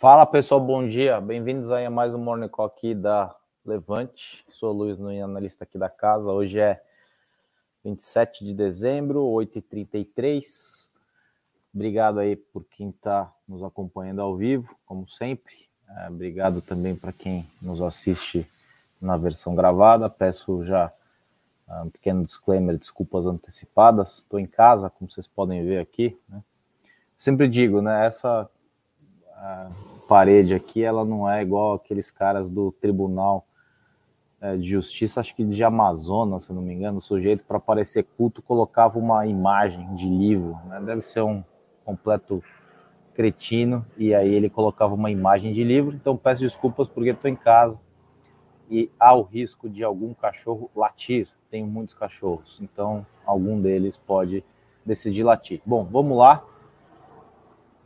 Fala pessoal, bom dia. Bem-vindos aí a mais um Morning Call aqui da Levante. Sou o Luiz Nunes, analista aqui da casa. Hoje é 27 de dezembro, 8h33. Obrigado aí por quem está nos acompanhando ao vivo, como sempre. É, obrigado também para quem nos assiste na versão gravada. Peço já ah, um pequeno disclaimer, desculpas antecipadas. Estou em casa, como vocês podem ver aqui. Né? Sempre digo, né? Essa parede aqui, ela não é igual aqueles caras do Tribunal é, de Justiça, acho que de Amazonas, se não me engano, o sujeito para parecer culto colocava uma imagem de livro, né? deve ser um completo cretino, e aí ele colocava uma imagem de livro, então peço desculpas porque estou em casa e há o risco de algum cachorro latir, tenho muitos cachorros, então algum deles pode decidir latir. Bom, vamos lá,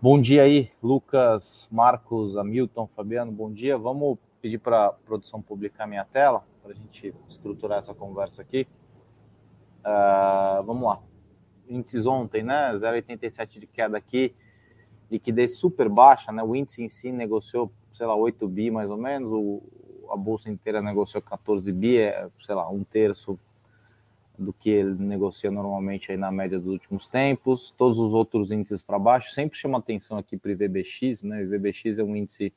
Bom dia aí, Lucas, Marcos, Hamilton, Fabiano, bom dia. Vamos pedir para a produção publicar minha tela para a gente estruturar essa conversa aqui. Uh, vamos lá. Índices ontem, né? 0,87 de queda aqui, liquidez super baixa, né? O índice em si negociou, sei lá, 8 bi mais ou menos, o, a bolsa inteira negociou 14 bi, é, sei lá, um terço do que ele negocia normalmente aí na média dos últimos tempos. Todos os outros índices para baixo sempre chama atenção aqui para o IVBX, né? O IVBX é um índice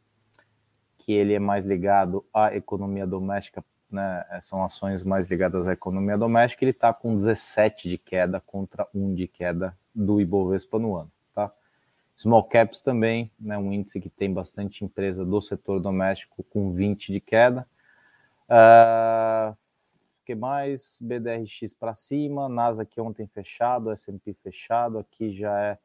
que ele é mais ligado à economia doméstica, né? São ações mais ligadas à economia doméstica. Ele está com 17 de queda contra 1 de queda do Ibovespa no ano, tá? Small caps também, né? Um índice que tem bastante empresa do setor doméstico com 20 de queda. Uh, que mais? BDRX para cima, Nasdaq ontem fechado, S&P fechado, aqui já é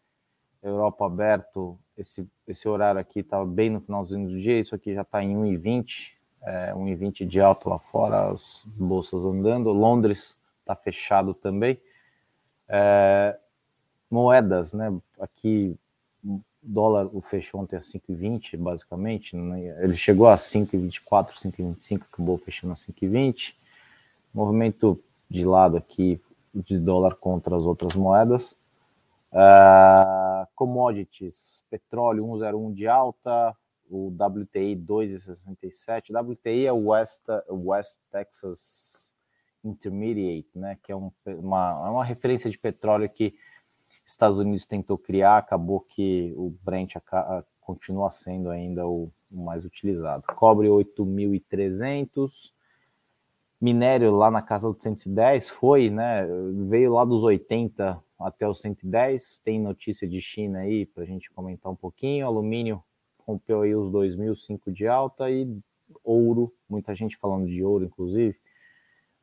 Europa aberto, esse, esse horário aqui estava bem no finalzinho do dia, isso aqui já está em 1,20, é, 1,20 de alto lá fora, as bolsas andando, Londres está fechado também. É, moedas, né? Aqui dólar o fechou ontem a 5,20 basicamente, né? ele chegou a 5,24, 5,25, acabou fechando a 5,20 movimento de lado aqui de dólar contra as outras moedas. Uh, commodities, petróleo 101 de alta, o WTI 2,67. WTI é o West, West Texas Intermediate, né, que é um, uma, é uma referência de petróleo que Estados Unidos tentou criar, acabou que o Brent continua sendo ainda o, o mais utilizado. Cobre 8.300, minério lá na casa dos 110 foi, né? Veio lá dos 80 até os 110. Tem notícia de China aí para a gente comentar um pouquinho. Alumínio rompeu aí os 2.005 de alta e ouro, muita gente falando de ouro, inclusive.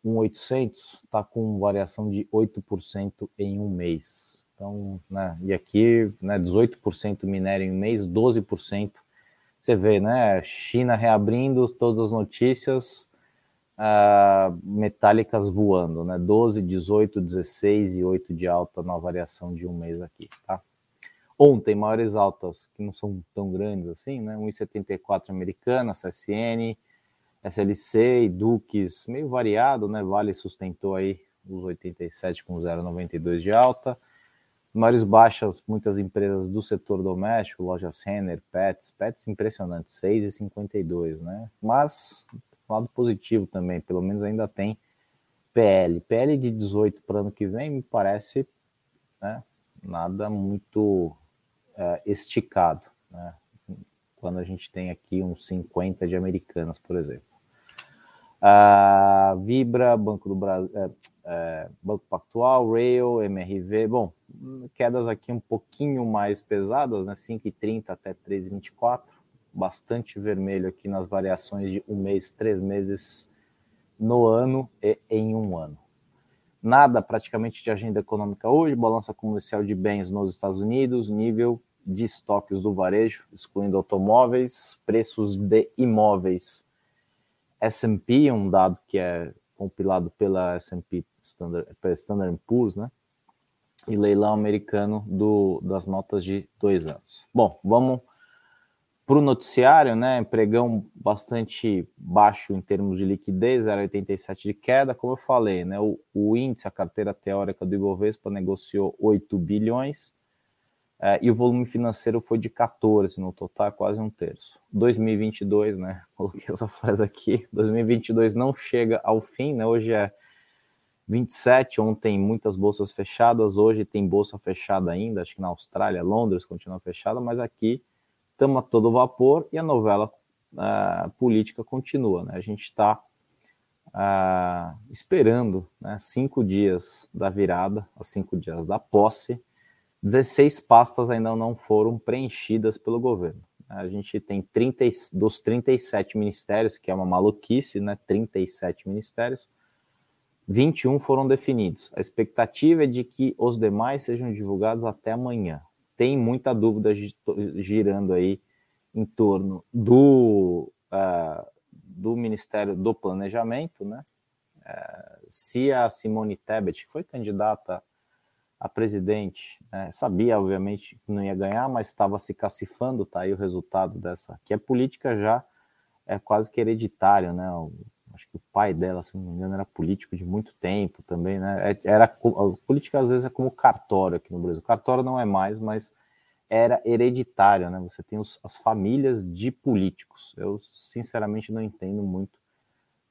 1.800 está com variação de 8% em um mês. Então, né? E aqui, né? 18% minério em um mês, 12%. Você vê, né? China reabrindo todas as notícias uh, metálicas voando, né? 12, 18, 16 e 8 de alta na variação de um mês aqui, tá? Ontem, maiores altas que não são tão grandes assim, né? 1,74 americana, CSN, SLC e Duques, meio variado, né? Vale sustentou aí os 87 com 0,92 de alta. Maiores baixas, muitas empresas do setor doméstico, loja Senner, Pets, Pets impressionante, 6,52, né? Mas lado positivo também, pelo menos ainda tem PL. PL de 18 para ano que vem me parece né, nada muito é, esticado, né? quando a gente tem aqui uns 50 de americanas, por exemplo. Uh, Vibra, Banco do Brasil, é, é, Banco Pactual, Rail, MRV, bom, quedas aqui um pouquinho mais pesadas, né? 5,30 até 3,24 bastante vermelho aqui nas variações de um mês, três meses no ano e em um ano. Nada praticamente de agenda econômica hoje, balança comercial de bens nos Estados Unidos, nível de estoques do varejo, excluindo automóveis, preços de imóveis. S&P, um dado que é compilado pela S&P Standard, Standard Poor's, né? E leilão americano do, das notas de dois anos. Bom, vamos para o noticiário, né, pregão bastante baixo em termos de liquidez, 0,87 de queda, como eu falei, né, o, o, índice, a carteira teórica do Ibovespa negociou 8 bilhões, é, e o volume financeiro foi de 14 no total, quase um terço. 2022, né? Coloquei essa frase aqui. 2022 não chega ao fim, né? Hoje é 27, ontem muitas bolsas fechadas, hoje tem bolsa fechada ainda, acho que na Austrália, Londres continua fechada, mas aqui estamos a todo vapor e a novela uh, política continua, né? A gente está uh, esperando né, cinco dias da virada, os cinco dias da posse, 16 pastas ainda não foram preenchidas pelo governo. A gente tem 30 dos 37 ministérios, que é uma maluquice, né? 37 ministérios, 21 foram definidos. A expectativa é de que os demais sejam divulgados até amanhã. Tem muita dúvida girando aí em torno do, uh, do Ministério do Planejamento, né? Uh, se a Simone Tebet, que foi candidata a presidente, né, sabia, obviamente, que não ia ganhar, mas estava se cacifando, tá aí o resultado dessa, que é política já é quase que hereditário, né? O, acho que o pai dela, se não me engano, era político de muito tempo também, né? É, era, política às vezes é como cartório aqui no Brasil. Cartório não é mais, mas era hereditário, né? Você tem os, as famílias de políticos. Eu, sinceramente, não entendo muito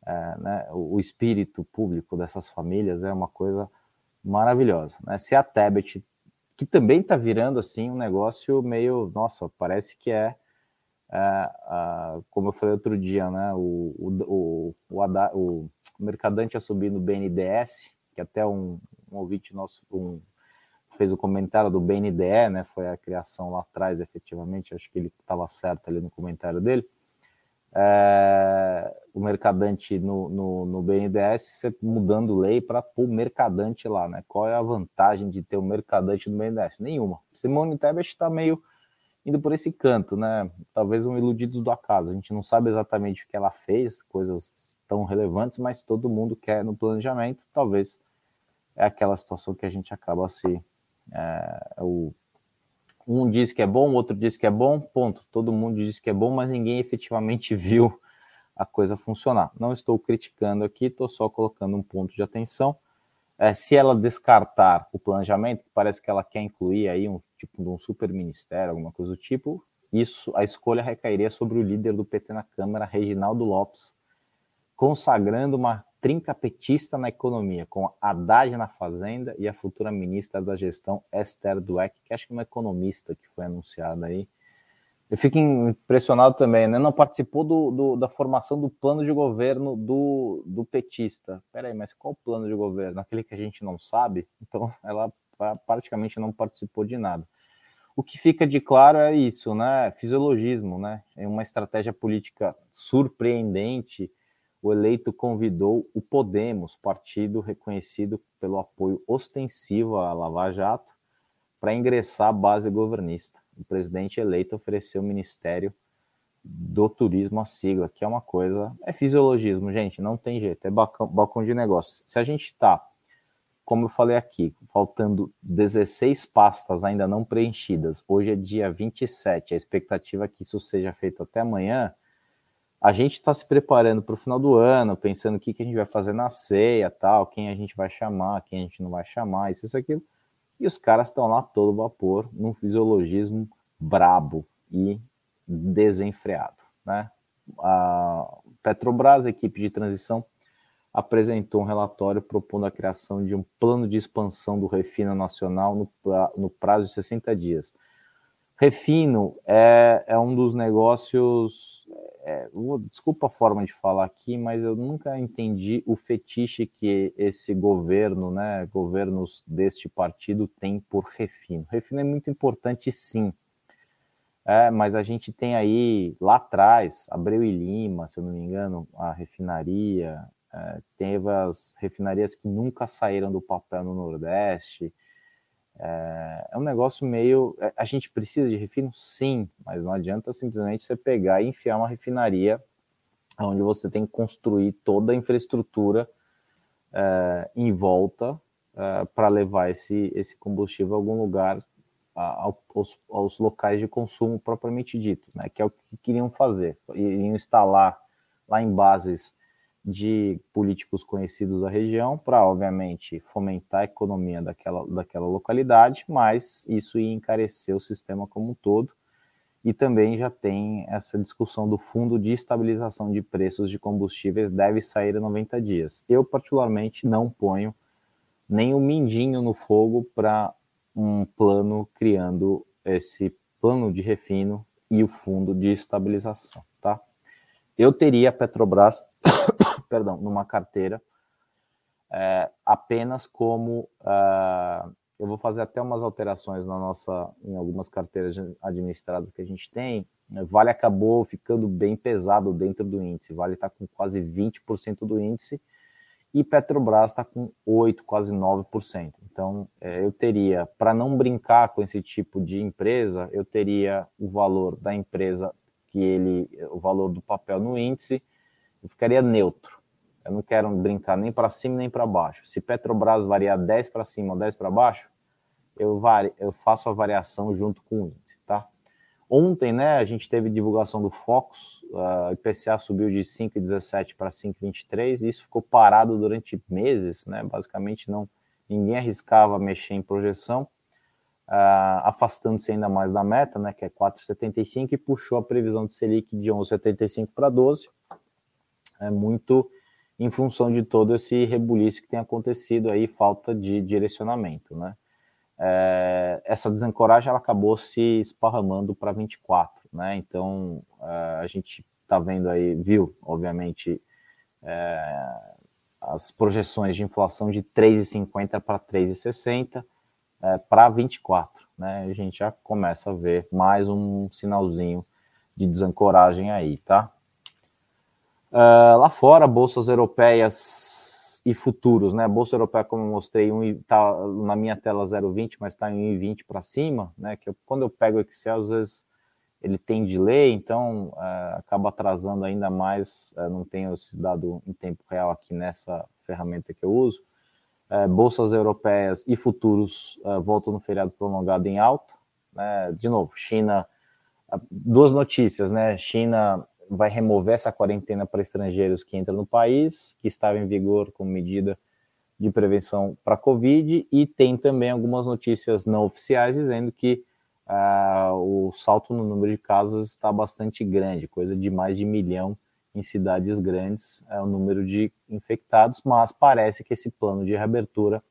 é, né, o, o espírito público dessas famílias, é uma coisa maravilhosa. Né? Se a Tebet, que também está virando assim um negócio meio, nossa, parece que é, é, é como eu falei outro dia, né? O, o, o, o, o Mercadante a subir no BNDES, que até um, um ouvinte nosso um, fez o comentário do BNDE, né? Foi a criação lá atrás, efetivamente. Acho que ele estava certo ali no comentário dele é, o mercadante no, no, no BNDES, mudando lei para pôr mercadante lá, né? Qual é a vantagem de ter o um mercadante no BNDES? Nenhuma. Simone Tebet está meio indo por esse canto, né? Talvez um iludidos do acaso. A gente não sabe exatamente o que ela fez, coisas tão relevantes, mas todo mundo quer no planejamento. Talvez é aquela situação que a gente acaba se é, o um diz que é bom, o outro diz que é bom, ponto. Todo mundo diz que é bom, mas ninguém efetivamente viu a coisa funcionar. Não estou criticando aqui, estou só colocando um ponto de atenção. É, se ela descartar o planejamento, que parece que ela quer incluir aí um tipo de um super ministério, alguma coisa do tipo, isso a escolha recairia sobre o líder do PT na Câmara, Reginaldo Lopes, consagrando uma trinca petista na economia, com Haddad na Fazenda e a futura ministra da Gestão, Esther Dweck, que acho que é uma economista que foi anunciada aí. Eu fico impressionado também, né? Não participou do, do, da formação do plano de governo do, do petista. Peraí, mas qual plano de governo? Aquele que a gente não sabe? Então, ela praticamente não participou de nada. O que fica de claro é isso, né? Fisiologismo, né? É uma estratégia política surpreendente, o eleito convidou o Podemos, partido reconhecido pelo apoio ostensivo à Lava Jato, para ingressar à base governista. O presidente eleito ofereceu o Ministério do Turismo, a sigla, que é uma coisa. É fisiologismo, gente, não tem jeito, é balcão, balcão de negócio. Se a gente está, como eu falei aqui, faltando 16 pastas ainda não preenchidas, hoje é dia 27, a expectativa é que isso seja feito até amanhã a gente está se preparando para o final do ano, pensando o que, que a gente vai fazer na ceia, tal, quem a gente vai chamar, quem a gente não vai chamar, isso, isso, aquilo. E os caras estão lá todo vapor, num fisiologismo brabo e desenfreado, né? A Petrobras, a equipe de transição, apresentou um relatório propondo a criação de um plano de expansão do Refina Nacional no, no prazo de 60 dias. Refino é, é um dos negócios é, desculpa a forma de falar aqui, mas eu nunca entendi o fetiche que esse governo, né, governos deste partido tem por refino. Refino é muito importante, sim. É, mas a gente tem aí lá atrás, Abreu e Lima, se eu não me engano, a refinaria, é, teve as refinarias que nunca saíram do papel no Nordeste. É, é um negócio meio. É, a gente precisa de refino? Sim, mas não adianta simplesmente você pegar e enfiar uma refinaria onde você tem que construir toda a infraestrutura é, em volta é, para levar esse, esse combustível a algum lugar, a, aos, aos, locais de consumo propriamente dito, né, que é o que queriam fazer. Iriam instalar lá em bases de políticos conhecidos da região para, obviamente, fomentar a economia daquela, daquela localidade, mas isso ia encarecer o sistema como um todo. E também já tem essa discussão do fundo de estabilização de preços de combustíveis deve sair em 90 dias. Eu, particularmente, não ponho nem um mindinho no fogo para um plano criando esse plano de refino e o fundo de estabilização, tá? Eu teria a Petrobras, perdão, numa carteira é, apenas como uh, eu vou fazer até umas alterações na nossa em algumas carteiras administradas que a gente tem. Vale acabou ficando bem pesado dentro do índice. Vale está com quase 20% do índice e Petrobras está com 8, quase 9%. Então, é, eu teria, para não brincar com esse tipo de empresa, eu teria o valor da empresa, que ele, o valor do papel no índice, eu ficaria neutro. Eu não quero brincar nem para cima nem para baixo. Se Petrobras variar 10 para cima ou 10 para baixo, eu, vari, eu faço a variação junto com o índice, tá? Ontem, né, a gente teve divulgação do Focus, o IPCA subiu de 5,17 para 5,23, e isso ficou parado durante meses, né, basicamente não, ninguém arriscava mexer em projeção, uh, afastando-se ainda mais da meta, né, que é 4,75, e puxou a previsão de Selic de 11,75 para 12, é muito em função de todo esse rebuliço que tem acontecido aí, falta de direcionamento, né é, essa desancoragem ela acabou se esparramando para 24, né? Então é, a gente está vendo aí, viu, obviamente, é, as projeções de inflação de 3,50 para 3,60 é, para 24, né? A gente já começa a ver mais um sinalzinho de desancoragem aí, tá? Uh, lá fora, bolsas europeias e futuros, né? A Bolsa Europeia, como eu mostrei, um, tá na minha tela 0,20, mas está em 1,20 para cima, né? Que eu, quando eu pego o Excel, às vezes ele tem delay, então é, acaba atrasando ainda mais. É, não tenho esse dado em tempo real aqui nessa ferramenta que eu uso. Bolsas europeias e futuros voltam no feriado prolongado em alta. Né? De novo, China, duas notícias, né? China vai remover essa quarentena para estrangeiros que entram no país, que estava em vigor como medida de prevenção para a Covid, e tem também algumas notícias não oficiais dizendo que uh, o salto no número de casos está bastante grande, coisa de mais de milhão em cidades grandes, é o número de infectados, mas parece que esse plano de reabertura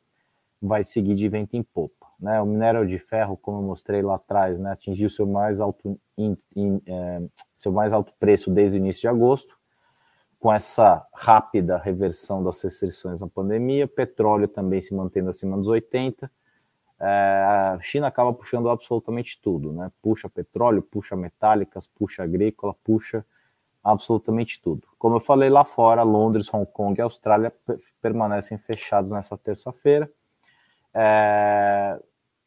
vai seguir de vento em popa. Né? O minério de ferro, como eu mostrei lá atrás, né, atingiu seu mais alto, in, in, é, seu mais alto preço desde o início de agosto, com essa rápida reversão das restrições na pandemia, petróleo também se mantendo acima dos 80. É, a China acaba puxando absolutamente tudo, né? Puxa petróleo, puxa metálicas, puxa agrícola, puxa absolutamente tudo. Como eu falei lá fora, Londres, Hong Kong e Austrália permanecem fechados nessa terça-feira. É,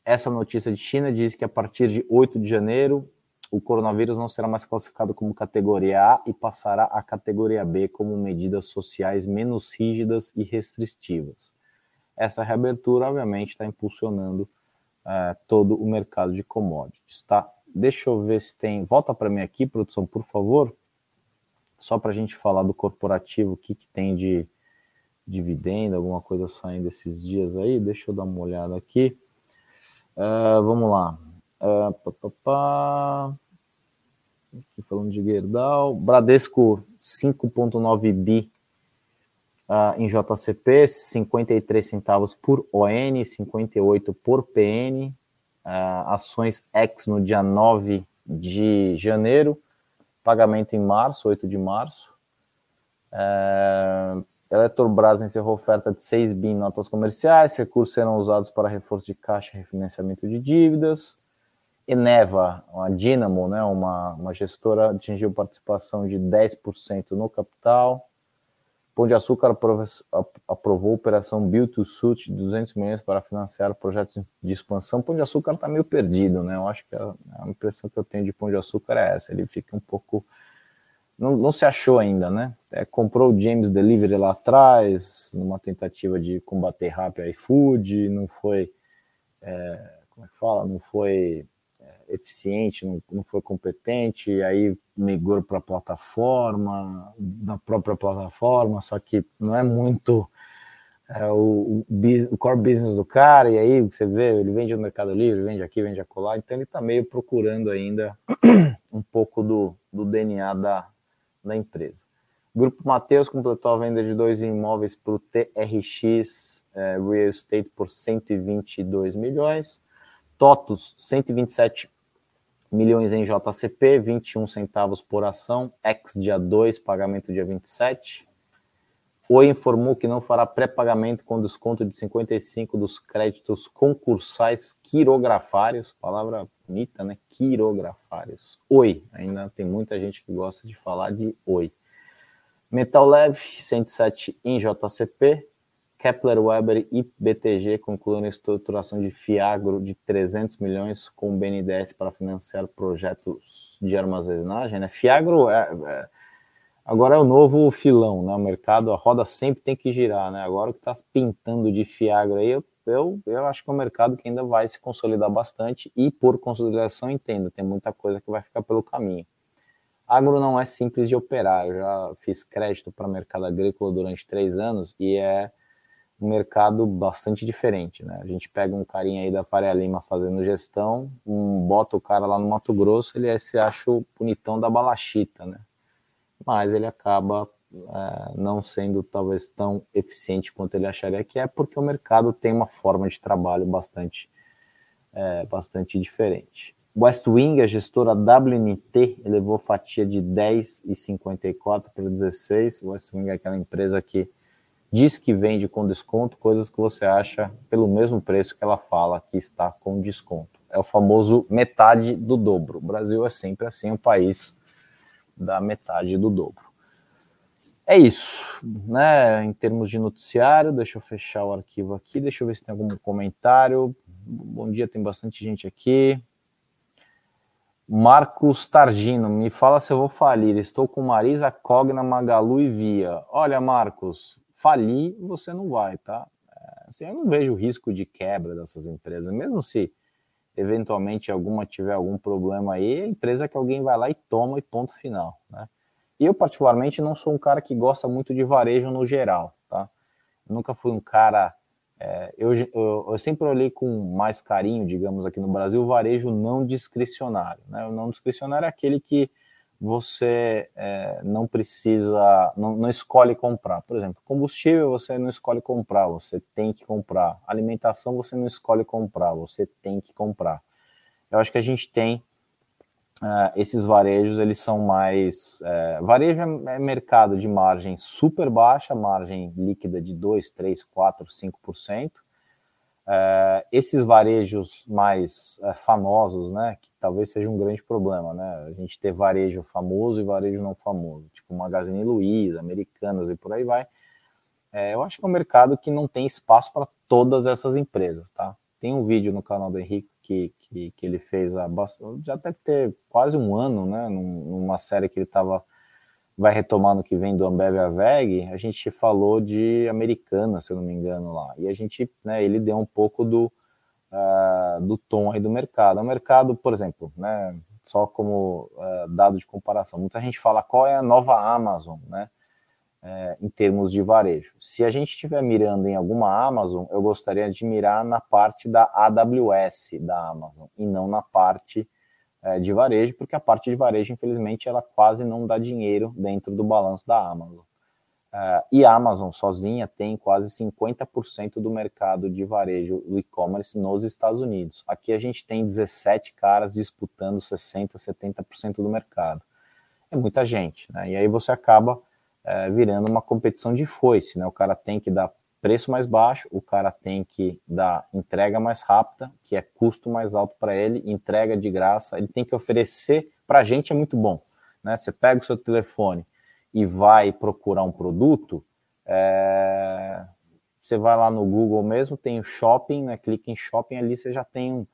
essa notícia de China diz que a partir de 8 de janeiro o coronavírus não será mais classificado como categoria A e passará à categoria B como medidas sociais menos rígidas e restritivas. Essa reabertura, obviamente, está impulsionando é, todo o mercado de commodities, tá? Deixa eu ver se tem. Volta para mim aqui, produção, por favor. Só para a gente falar do corporativo, o que, que tem de dividendo, alguma coisa saindo esses dias aí. Deixa eu dar uma olhada aqui. Uh, vamos lá. Uh, pá, pá, pá. Aqui falando de Gerdau. Bradesco 5,9 bi uh, em JCP, 53 centavos por ON, 58 por PN. ações X no dia 9 de janeiro. Pagamento em março, 8 de março. Uh, Eletrobras encerrou oferta de 6 bi em notas comerciais, recursos serão usados para reforço de caixa e refinanciamento de dívidas. Eneva, uma Dynamo, né, uma, uma gestora, atingiu participação de 10% no capital. Pão de Açúcar aprovou, a operação Build to Suit de 200 milhões para financiar projetos de expansão. Pão de Açúcar está meio perdido, né? Eu acho que a, a impressão que eu tenho de Pão de Açúcar é essa. Ele fica um pouco não, não se achou ainda, né? É, comprou o James Delivery lá atrás, numa tentativa de combater rápido iFood, não foi, é, como é que fala? Não foi é, eficiente, não, não, foi competente, aí migrou para a plataforma, na própria plataforma, só que não é muito é, o, o, core business do cara, e aí você vê, ele vende no Mercado Livre, vende aqui, vende acolá, então ele está meio procurando ainda um pouco do, do DNA da, da empresa. O Grupo Mateus completou a venda de dois imóveis para o TRX é, Real Estate por 122 milhões, TOTUS 127 milhões em JCP, 21 centavos por ação, ex dia 2, pagamento dia 27, Oi informou que não fará pré-pagamento com desconto de 55 dos créditos concursais quirografários, palavra bonita, né? Quirografários. Oi, ainda tem muita gente que gosta de falar de oi. Metal Leve, 107 em JCP, Kepler Weber e BTG concluíram a estruturação de Fiagro de 300 milhões com o BNDES para financiar projetos de armazenagem. Né? Fiagro é, é Agora é o novo filão, né? O mercado, a roda sempre tem que girar, né? Agora o que está pintando de Fiagra aí, eu, eu, eu acho que é um mercado que ainda vai se consolidar bastante e por consolidação entendo, tem muita coisa que vai ficar pelo caminho. Agro não é simples de operar, eu já fiz crédito para mercado agrícola durante três anos e é um mercado bastante diferente, né? A gente pega um carinha aí da Faria Lima fazendo gestão, um, bota o cara lá no Mato Grosso, ele se acha o bonitão da balachita, né? mas ele acaba é, não sendo talvez tão eficiente quanto ele acharia que é, porque o mercado tem uma forma de trabalho bastante, é, bastante diferente. West Wing, a gestora WNT, elevou fatia de 10,54 para 16. West Wing é aquela empresa que diz que vende com desconto coisas que você acha pelo mesmo preço que ela fala que está com desconto. É o famoso metade do dobro. O Brasil é sempre assim, um país da metade do dobro. É isso, né? Em termos de noticiário, deixa eu fechar o arquivo aqui, deixa eu ver se tem algum comentário. Bom dia, tem bastante gente aqui. Marcos Targino, me fala se eu vou falir. Estou com Marisa, Cogna, Magalu e Via. Olha, Marcos, falir você não vai, tá? É, assim, eu não vejo risco de quebra dessas empresas, mesmo se eventualmente alguma tiver algum problema aí, é empresa que alguém vai lá e toma e ponto final, né? Eu, particularmente, não sou um cara que gosta muito de varejo no geral, tá? Eu nunca fui um cara... É, eu, eu, eu, sempre olhei com mais carinho, digamos, aqui no Brasil, o varejo não discricionário, né? O não discricionário é aquele que você é, não precisa, não, não, escolhe comprar. Por exemplo, combustível você não escolhe comprar, você tem que comprar. Alimentação você não escolhe comprar, você tem que comprar. Eu acho que a gente tem uh, esses varejos, eles são mais. Uh, varejo é, mercado de margem super baixa, margem líquida de 2, 3, 4, 5%. Uh, esses varejos mais uh, famosos, né, que talvez seja um grande problema, né, a gente ter varejo famoso e varejo não famoso, tipo Magazine Luiza, Americanas e por aí vai, é, eu acho que é um mercado que não tem espaço para todas essas empresas, tá? Tem um vídeo no canal do Henrique que, que, que ele fez há bastante, já deve ter quase um ano, né, numa série que ele estava vai retomar no que vem do Ambev Aveg, a gente falou de Americana, se eu não me engano, lá. E a gente, né, ele deu um pouco do, uh, do tom aí do mercado. O mercado, por exemplo, né, só como uh, dado de comparação, muita gente fala qual é a nova Amazon, né, é, em termos de varejo. Se a gente estiver mirando em alguma Amazon, eu gostaria de mirar na parte da AWS da Amazon e não na parte é, de varejo, porque a parte de varejo, infelizmente, ela quase não dá dinheiro dentro do balanço da Amazon. É, e a Amazon sozinha tem quase 50% do mercado de varejo do e-commerce nos Estados Unidos. Aqui a gente tem 17 caras disputando 60%, 70% do mercado. É muita gente, né? E aí você acaba é, virando uma competição de foice, né? O cara tem que dar preço mais baixo, o cara tem que dar entrega mais rápida, que é custo mais alto para ele, entrega de graça, ele tem que oferecer para a gente é muito bom, né? Você pega o seu telefone e vai procurar um produto, é... você vai lá no Google mesmo, tem o shopping, né? Clica em shopping ali, você já tem um,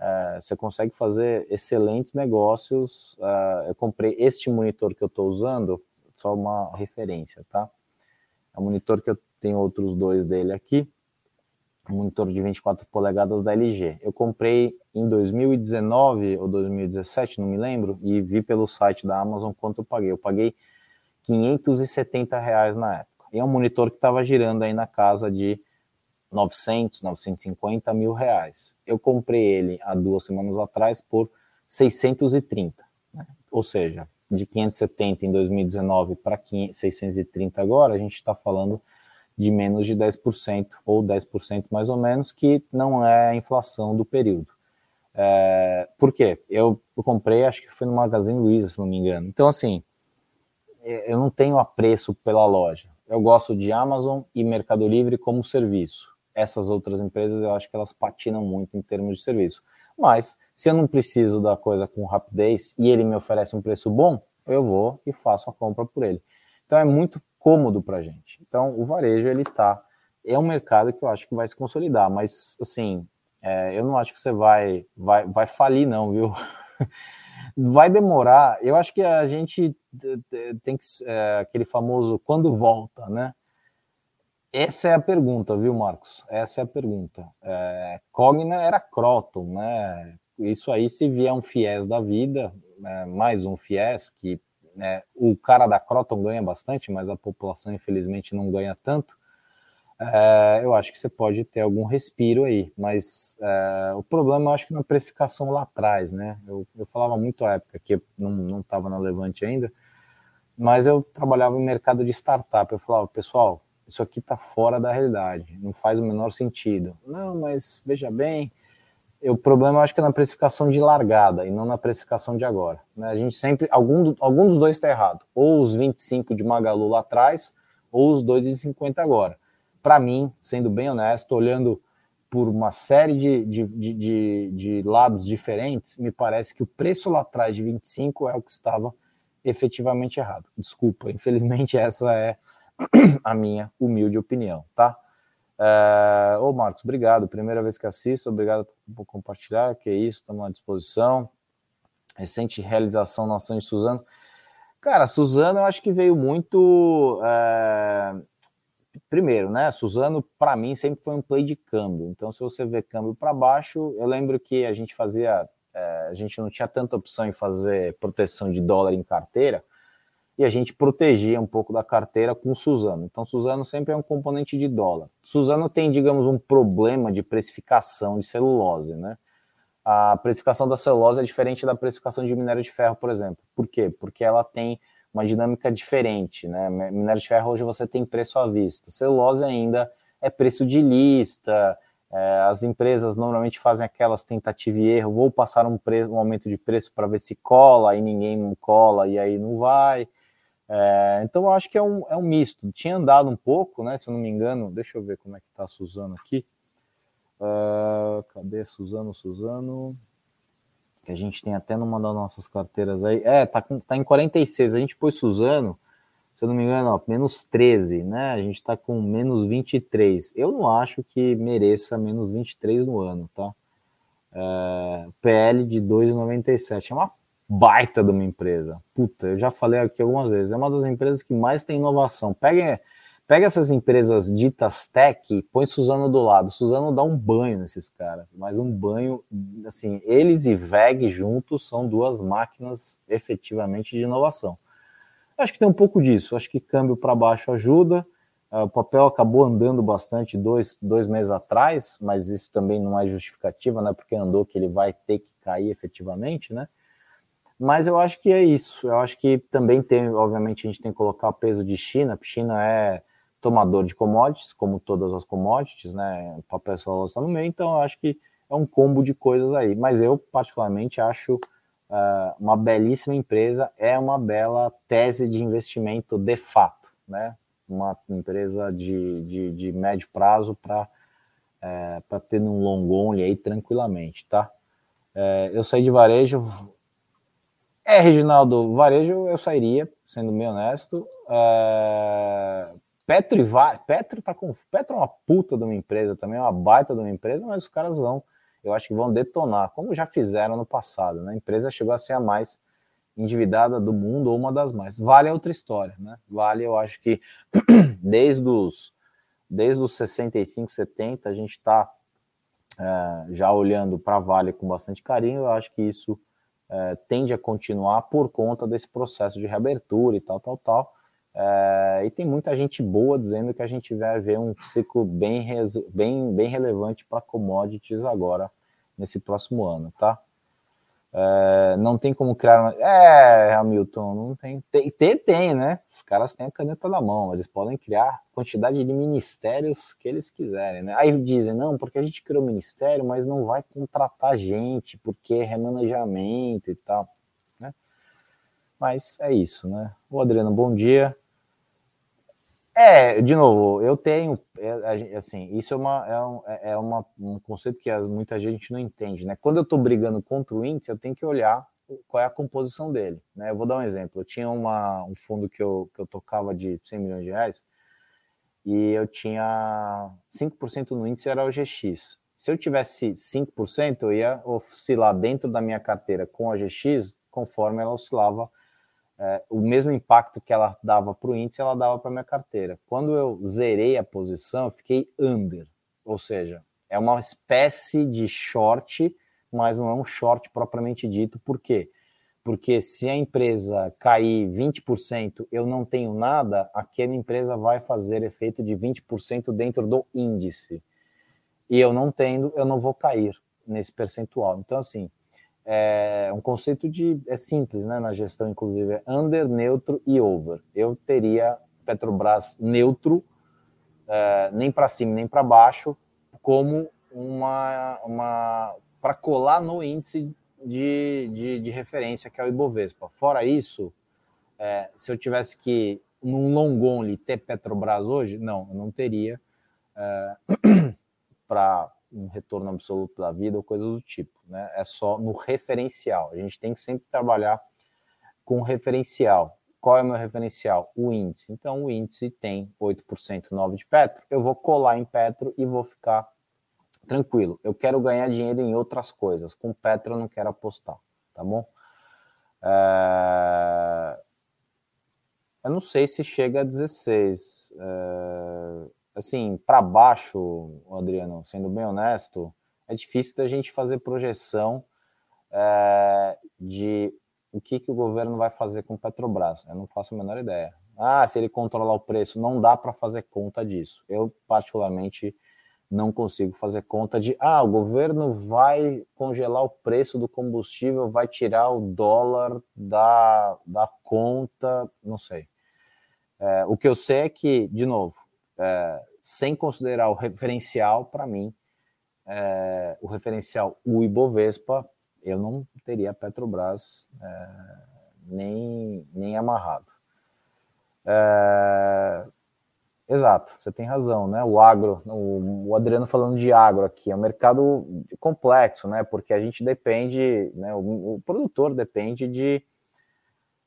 é... você consegue fazer excelentes negócios. É... eu comprei este monitor que eu estou usando, só uma referência, tá? É um monitor que eu tem outros dois dele aqui. um monitor de 24 polegadas da LG. Eu comprei em 2019 ou 2017, não me lembro, e vi pelo site da Amazon quanto eu paguei. Eu paguei 570 reais na época. E é um monitor que estava girando aí na casa de 900, 950 mil reais. Eu comprei ele há duas semanas atrás por 630, né? ou seja, de 570 em 2019 para 630 agora, a gente está falando de menos de 10%, ou 10% mais ou menos, que não é a inflação do período. É, por quê? Eu, eu, comprei, acho que foi no Magazine Luiza, se não me engano. Então, assim, é, eu não tenho apreço pela loja. Eu gosto de Amazon e Mercado Livre como serviço. Essas outras empresas, eu acho que elas patinam muito em termos de serviço. Mas, se eu não preciso da coisa com rapidez e ele me oferece um preço bom, eu vou e faço a compra por ele. Então, é muito cômodo para gente. Então, o varejo, ele tá. É um mercado que eu acho que vai se consolidar, mas, assim, é, eu não acho que você vai, vai, vai falir, não, viu? vai demorar. Eu acho que a gente tem que. É, aquele famoso quando volta, né? Essa é a pergunta, viu, Marcos? Essa é a pergunta. É, Cogna era Croton, né? Isso aí, se vier um fiéis da vida, né, mais um fiéis que né, o cara da Croton ganha bastante, mas a população, infelizmente, não ganha tanto. É, eu acho que você pode ter algum respiro aí, mas é, o problema eu acho que na precificação lá atrás, né? Eu, eu falava muito à época que não estava na Levante ainda, mas eu trabalhava em mercado de startup. Eu falava, pessoal, isso aqui está fora da realidade, não faz o menor sentido. Não, mas veja bem, o problema acho que é na precificação de largada e não na precificação de agora. Né? A gente sempre, algum, algum dos dois está errado. Ou os 25 de Magalu lá atrás, ou os 2,50 agora. Para mim, sendo bem honesto, olhando por uma série de, de, de, de lados diferentes, me parece que o preço lá atrás de 25 é o que estava efetivamente errado. Desculpa, infelizmente essa é a minha humilde opinião, tá? É, ô Marcos, obrigado. Primeira vez que assisto, obrigado por compartilhar. Que isso, estamos à disposição. Recente realização na ação de Suzano. Cara, Suzano eu acho que veio muito. É... Primeiro, né? Suzano, para mim, sempre foi um play de câmbio. Então, se você vê câmbio para baixo, eu lembro que a gente fazia. É, a gente não tinha tanta opção em fazer proteção de dólar em carteira e a gente protegia um pouco da carteira com Suzano. Então, Suzano sempre é um componente de dólar. Suzano tem, digamos, um problema de precificação de celulose, né? A precificação da celulose é diferente da precificação de minério de ferro, por exemplo. Por quê? Porque ela tem uma dinâmica diferente, né? Minério de ferro hoje você tem preço à vista. Celulose ainda é preço de lista. É, as empresas normalmente fazem aquelas tentativa e erro, vou passar um, preço, um aumento de preço para ver se cola, aí ninguém não cola e aí não vai. É, então eu acho que é um, é um misto. Tinha andado um pouco, né? Se eu não me engano, deixa eu ver como é que tá a Suzano aqui. Uh, cadê Suzano, Suzano? Que a gente tem até numa das nossas carteiras aí. É, tá, com, tá em 46. A gente pôs Suzano, se eu não me engano, ó, menos 13, né? A gente tá com menos 23. Eu não acho que mereça menos 23 no ano, tá? É, PL de 2,97. É uma baita de uma empresa. Puta, eu já falei aqui algumas vezes, é uma das empresas que mais tem inovação. Pega, pega essas empresas ditas tech, põe Suzano do lado. Suzano dá um banho nesses caras, mas um banho, assim, eles e VEG juntos são duas máquinas efetivamente de inovação. Acho que tem um pouco disso, acho que câmbio para baixo ajuda. Uh, o papel acabou andando bastante dois, dois meses atrás, mas isso também não é justificativa, né? Porque andou que ele vai ter que cair efetivamente, né? Mas eu acho que é isso. Eu acho que também tem, obviamente, a gente tem que colocar o peso de China. China é tomador de commodities, como todas as commodities, né? O papel só está no meio, então eu acho que é um combo de coisas aí. Mas eu, particularmente, acho uh, uma belíssima empresa, é uma bela tese de investimento de fato, né? Uma empresa de, de, de médio prazo para é, para ter um long only aí tranquilamente, tá? É, eu saí de varejo, é, Reginaldo, varejo eu sairia, sendo bem honesto. É... Petro e Va... Petro tá com. Petro é uma puta de uma empresa também, é uma baita de uma empresa, mas os caras vão, eu acho que vão detonar, como já fizeram no passado, né? A empresa chegou a ser a mais endividada do mundo, ou uma das mais. Vale é outra história, né? Vale, eu acho que desde os desde os 65, 70, a gente está é, já olhando para Vale com bastante carinho. Eu acho que isso é, tende a continuar por conta desse processo de reabertura e tal, tal, tal. É, e tem muita gente boa dizendo que a gente vai ver um ciclo bem, bem, bem relevante para commodities agora, nesse próximo ano, tá? É, não tem como criar. Uma... É, Hamilton, não tem. Tem, tem, tem, né? Os caras têm a caneta na mão, eles podem criar quantidade de ministérios que eles quiserem, né? Aí dizem, não, porque a gente criou ministério, mas não vai contratar gente, porque é remanejamento e tal, né? Mas é isso, né? O Adriano, bom dia. É, de novo, eu tenho, é, assim, isso é, uma, é, um, é, é uma, um conceito que muita gente não entende, né? Quando eu estou brigando contra o índice, eu tenho que olhar qual é a composição dele, né? Eu vou dar um exemplo. Eu tinha uma, um fundo que eu, que eu tocava de 100 milhões de reais e eu tinha 5% no índice, era o GX. Se eu tivesse 5%, eu ia oscilar dentro da minha carteira com a GX conforme ela oscilava é, o mesmo impacto que ela dava para o índice, ela dava para minha carteira. Quando eu zerei a posição, eu fiquei under, ou seja, é uma espécie de short, mas não é um short propriamente dito. Por quê? Porque se a empresa cair 20%, eu não tenho nada, aquela empresa vai fazer efeito de 20% dentro do índice. E eu não tendo, eu não vou cair nesse percentual. Então, assim, é um conceito de é simples, né? Na gestão, inclusive, é under, neutro e over. Eu teria Petrobras neutro, é, nem para cima nem para baixo, como uma, uma para colar no índice de, de, de, referência que é o Ibovespa. Fora isso, é, se eu tivesse que num long only ter Petrobras hoje, não, eu não teria é, para um retorno absoluto da vida ou coisas do tipo, né? É só no referencial. A gente tem que sempre trabalhar com referencial. Qual é o meu referencial? O índice. Então, o índice tem 8% novo de Petro. Eu vou colar em Petro e vou ficar tranquilo. Eu quero ganhar dinheiro em outras coisas. Com Petro eu não quero apostar, tá bom? É... Eu não sei se chega a 16. É assim, para baixo, Adriano, sendo bem honesto, é difícil da gente fazer projeção é, de o que, que o governo vai fazer com o Petrobras. Eu não faço a menor ideia. Ah, se ele controlar o preço, não dá para fazer conta disso. Eu, particularmente, não consigo fazer conta de, ah, o governo vai congelar o preço do combustível, vai tirar o dólar da, da conta, não sei. É, o que eu sei é que, de novo, é, sem considerar o referencial, para mim, é, o referencial o Ibovespa, eu não teria Petrobras é, nem, nem amarrado. Exato, você tem razão, né? O agro, o, o, Adriano falando de agro aqui, é um mercado complexo, né? Porque a gente depende, né? O, o produtor depende de,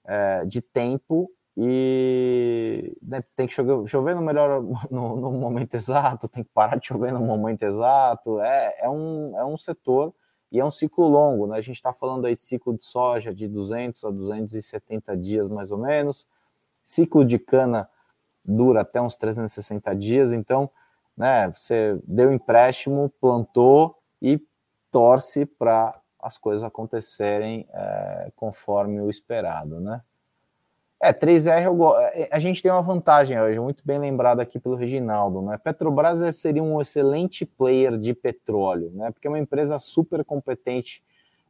é, de tempo e né, tem que chover, chover no melhor no, no, momento exato, tem que parar de chover no momento exato. É, é, um, é um setor e é um ciclo longo, né? A gente está falando aí de ciclo de soja de 200 a 270 dias mais ou menos, ciclo de cana dura até uns 360 dias, então, né? Você deu empréstimo, plantou e torce para as coisas acontecerem é, conforme o esperado, né? É, 3R eu, é, a gente tem uma vantagem hoje, muito bem lembrado aqui pelo Reginaldo, né? Petrobras é, seria um excelente player de petróleo, né? Porque é uma empresa super competente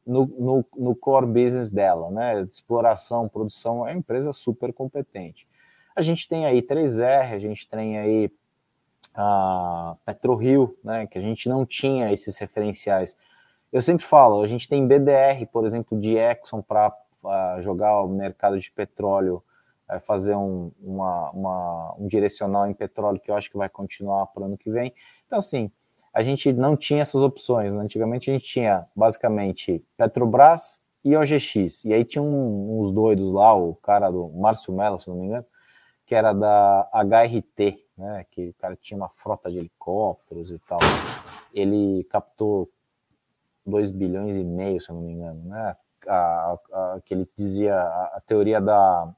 no, no, no core business dela, né? Exploração, produção, é uma empresa super competente. A gente tem aí 3R, a gente tem aí a PetroRio, né? Que a gente não tinha esses referenciais. Eu sempre falo, a gente tem BDR, por exemplo, de Exxon para jogar o mercado de petróleo, é, fazer um, uma, uma, um direcional em petróleo que eu acho que vai continuar para o ano que vem. Então, assim, a gente não tinha essas opções. Né? Antigamente a gente tinha basicamente Petrobras e OGX. E aí tinha um, uns doidos lá, o cara do Márcio Mello, se não me engano, que era da HRT, né? Que o cara tinha uma frota de helicópteros e tal. Ele captou 2 bilhões e meio, se não me engano, né? A, a, que ele dizia a, a, teoria da,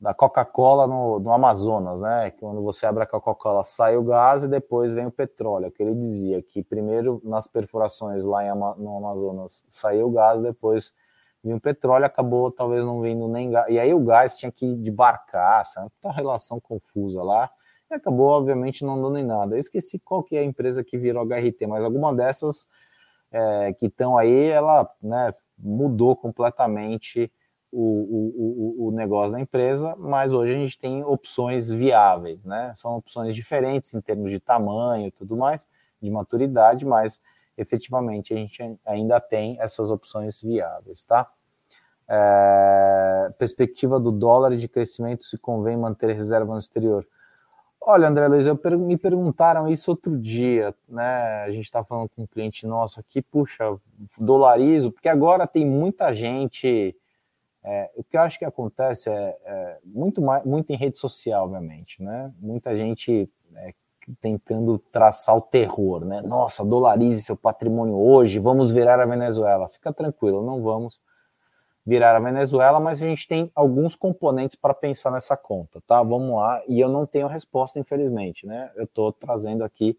da Coca-Cola no, no, Amazonas, né? Quando você abre a Coca-Cola, sai o gás e depois vem o petróleo. Que ele dizia que primeiro nas perfurações lá em, no Amazonas saiu o gás, depois vinha o petróleo, acabou talvez não vindo nem gás. E aí o gás tinha que ir de barcaça, uma relação confusa lá. E acabou, obviamente, não dando em nada. Eu esqueci qual que é a empresa que virou HRT, mas alguma dessas é, que estão aí, ela né, mudou completamente o, o, o, negócio da empresa, mas hoje a gente tem opções viáveis, né? São opções diferentes em termos de tamanho e tudo mais, de maturidade, mas efetivamente a gente ainda tem essas opções viáveis, tá? É, perspectiva do dólar de crescimento se convém manter reserva no exterior. Olha, André Luiz, eu per me perguntaram isso outro dia, né? A gente está falando com um cliente nosso aqui, puxa, dolarizo, porque agora tem muita gente é, o que eu acho que acontece é, é, muito, mais, muito em rede social, obviamente, né? Muita gente é, tentando traçar o terror, né? Nossa, dolarize seu patrimônio hoje, vamos virar a Venezuela. Fica tranquilo, não vamos virar a Venezuela, mas a gente tem alguns componentes para pensar nessa conta, tá? Vamos lá, e eu não tenho resposta, infelizmente, né? Eu estou trazendo aqui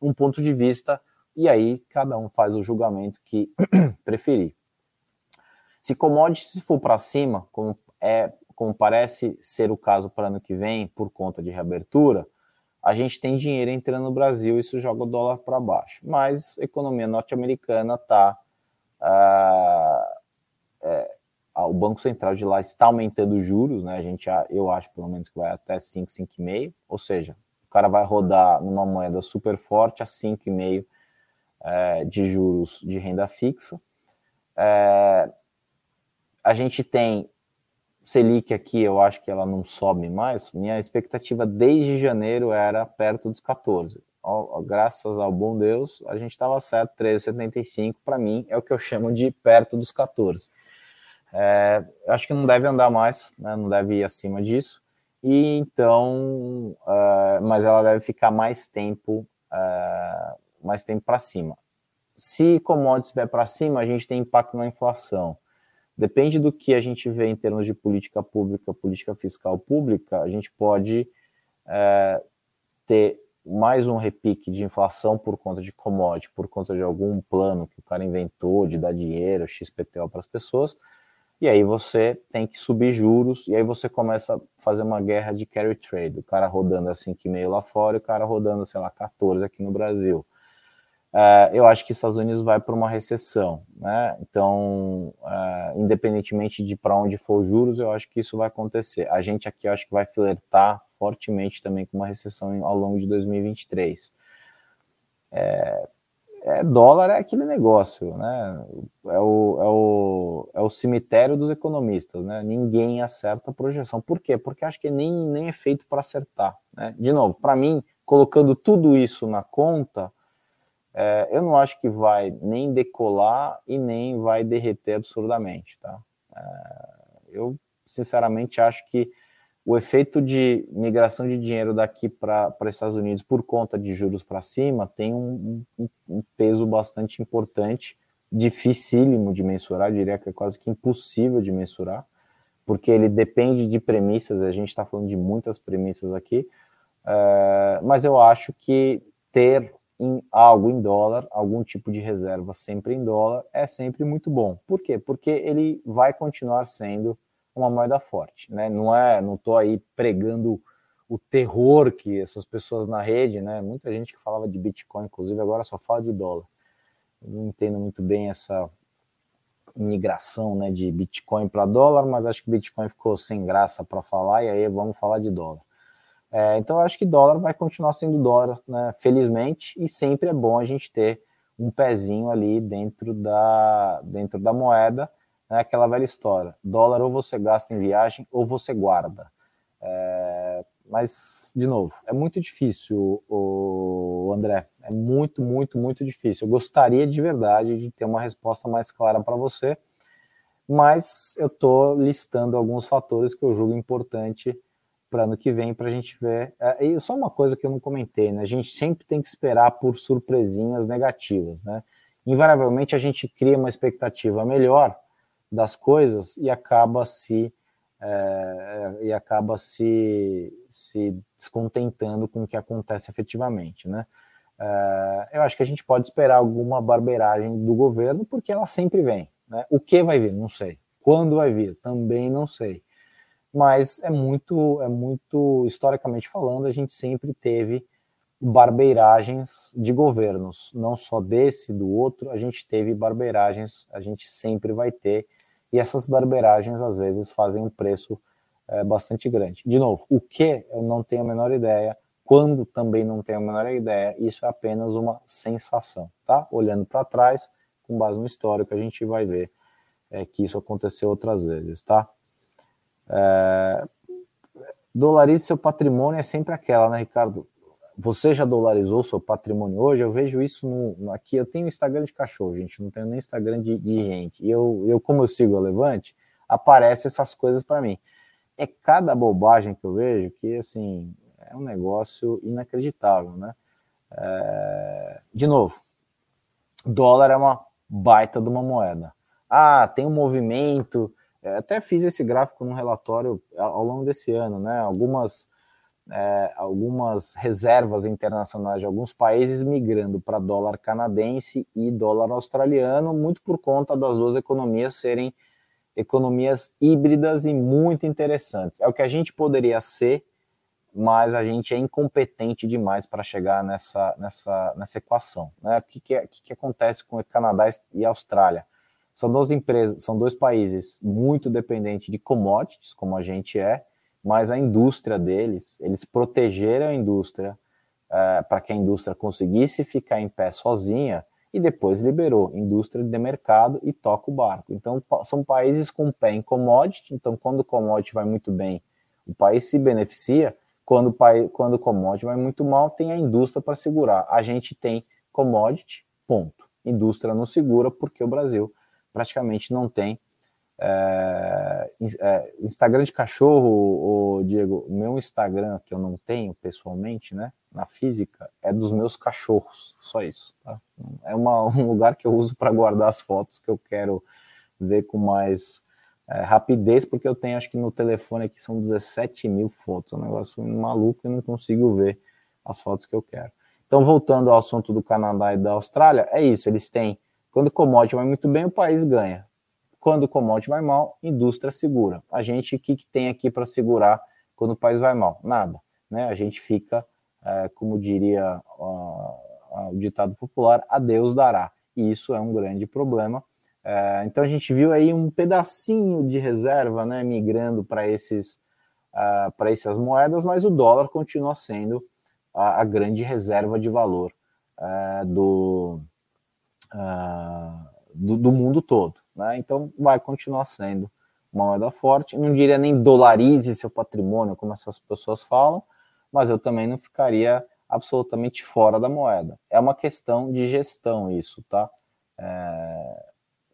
um ponto de vista e aí cada um faz o julgamento que preferir. Se commodities for para cima, como, é, como parece ser o caso para ano que vem, por conta de reabertura, a gente tem dinheiro entrando no Brasil, isso joga o dólar para baixo. Mas a economia norte-americana está. Uh, é, o Banco Central de lá está aumentando os juros, né? A gente, eu acho pelo menos que vai até 5, 5,5, ou seja, o cara vai rodar numa moeda super forte a 5,5 é, de juros de renda fixa. É, a gente tem Selic aqui, eu acho que ela não sobe mais. Minha expectativa desde janeiro era perto dos 14. Graças ao bom Deus, a gente estava certo, 13,75 para mim é o que eu chamo de perto dos 14. É, acho que não deve andar mais, né, não deve ir acima disso. E então, uh, mas ela deve ficar mais tempo, uh, mais tempo para cima. Se commodities vier para cima, a gente tem impacto na inflação. Depende do que a gente vê em termos de política pública, política fiscal pública, a gente pode é, ter mais um repique de inflação por conta de commodity, por conta de algum plano que o cara inventou de dar dinheiro, XPTO para as pessoas, e aí você tem que subir juros, e aí você começa a fazer uma guerra de carry trade, o cara rodando a 5,5 lá fora e o cara rodando, sei lá, 14 aqui no Brasil. Uh, eu acho que Estados Unidos vai para uma recessão, né? Então, uh, independentemente de para onde for os juros, eu acho que isso vai acontecer. A gente aqui, eu acho que vai flertar fortemente também com uma recessão ao longo de 2023. É, é, dólar é aquele negócio, né? É o, é, o, é o cemitério dos economistas, né? Ninguém acerta a projeção. Por quê? Porque acho que nem, nem é feito para acertar. Né? De novo, para mim, colocando tudo isso na conta, é, eu não acho que vai nem decolar e nem vai derreter absurdamente, tá? É, eu, sinceramente, acho que o efeito de migração de dinheiro daqui para Estados Unidos por conta de juros para cima tem um, um, um, peso bastante importante, dificílimo de mensurar, diria que é quase que impossível de mensurar, porque ele depende de premissas, a gente está falando de muitas premissas aqui, é, mas eu acho que ter em algo em dólar, algum tipo de reserva sempre em dólar, é sempre muito bom. Por quê? Porque ele vai continuar sendo uma moeda forte, né? Não é, não estou aí pregando o terror que essas pessoas na rede, né? Muita gente que falava de Bitcoin, inclusive, agora só fala de dólar. Eu não entendo muito bem essa migração, né, de Bitcoin para dólar, mas acho que Bitcoin ficou sem graça para falar e aí vamos falar de dólar. É, então, eu acho que dólar vai continuar sendo dólar, né, felizmente, e sempre é bom a gente ter um pezinho ali dentro da, dentro da moeda, né, aquela velha história: dólar ou você gasta em viagem ou você guarda. É, mas, de novo, é muito difícil, o André. É muito, muito, muito difícil. Eu gostaria de verdade de ter uma resposta mais clara para você, mas eu estou listando alguns fatores que eu julgo importante para ano que vem para a gente ver. É, e só uma coisa que eu não comentei, né? A gente sempre tem que esperar por surpresinhas negativas, né? Invariavelmente a gente cria uma expectativa melhor das coisas e acaba se é, e acaba se, se descontentando com o que acontece efetivamente, né? É, eu acho que a gente pode esperar alguma barbeiragem do governo, porque ela sempre vem. Né? O que vai vir? Não sei. Quando vai vir? Também não sei. Mas é muito, é muito, historicamente falando, a gente sempre teve barbeiragens de governos, não só desse, do outro, a gente teve barbeiragens, a gente sempre vai ter, e essas barbeiragens às vezes fazem um preço é, bastante grande. De novo, o que eu não tenho a menor ideia, quando também não tenho a menor ideia, isso é apenas uma sensação, tá? Olhando para trás, com base no histórico, a gente vai ver é, que isso aconteceu outras vezes, tá? É, dolarize seu patrimônio é sempre aquela, né, Ricardo? Você já dolarizou seu patrimônio hoje? Eu vejo isso no, aqui. Eu tenho Instagram de cachorro, gente. Não tenho nem Instagram de, de gente. E eu, eu, como eu sigo o Levante, aparece essas coisas para mim. É cada bobagem que eu vejo que, assim, é um negócio inacreditável, né? É... De novo, dólar é uma baita de uma moeda. Ah, tem um movimento. Até fiz esse gráfico no relatório ao longo desse ano, né? Algumas é, algumas reservas internacionais de alguns países migrando para dólar canadense e dólar australiano, muito por conta das duas economias serem economias híbridas e muito interessantes. É o que a gente poderia ser, mas a gente é incompetente demais para chegar nessa, nessa, nessa equação. Né? O que, que, é, que, que acontece com o Canadá e a Austrália? São duas empresas, são dois países muito dependentes de commodities, como a gente é, mas a indústria deles, eles protegeram a indústria uh, para que a indústria conseguisse ficar em pé sozinha e depois liberou indústria de mercado e toca o barco. Então, são países com pé em commodity, então quando o commodity vai muito bem, o país se beneficia, quando o, país, quando o commodity vai muito mal, tem a indústria para segurar. A gente tem commodity, ponto. Indústria não segura porque o Brasil praticamente não tem é, é, Instagram de cachorro, o Diego, meu Instagram que eu não tenho pessoalmente, né, na física, é dos meus cachorros, só isso. Tá? É uma, um lugar que eu uso para guardar as fotos que eu quero ver com mais é, rapidez, porque eu tenho, acho que no telefone aqui são 17 mil fotos, é um negócio maluco e não consigo ver as fotos que eu quero. Então, voltando ao assunto do Canadá e da Austrália, é isso, eles têm, quando o commodity vai muito bem, o país ganha. Quando o commodity vai mal, indústria segura. A gente, o que, que tem aqui para segurar quando o país vai mal? Nada. Né? A gente fica, é, como diria o ditado popular, a Deus dará. E isso é um grande problema. É, então a gente viu aí um pedacinho de reserva né, migrando para esses uh, para essas moedas, mas o dólar continua sendo a, a grande reserva de valor uh, do, uh, do, do, mundo todo. Né? Então, vai continuar sendo uma moeda forte. Não diria nem dolarize seu patrimônio, como essas pessoas falam, mas eu também não ficaria absolutamente fora da moeda. É uma questão de gestão isso, tá? É,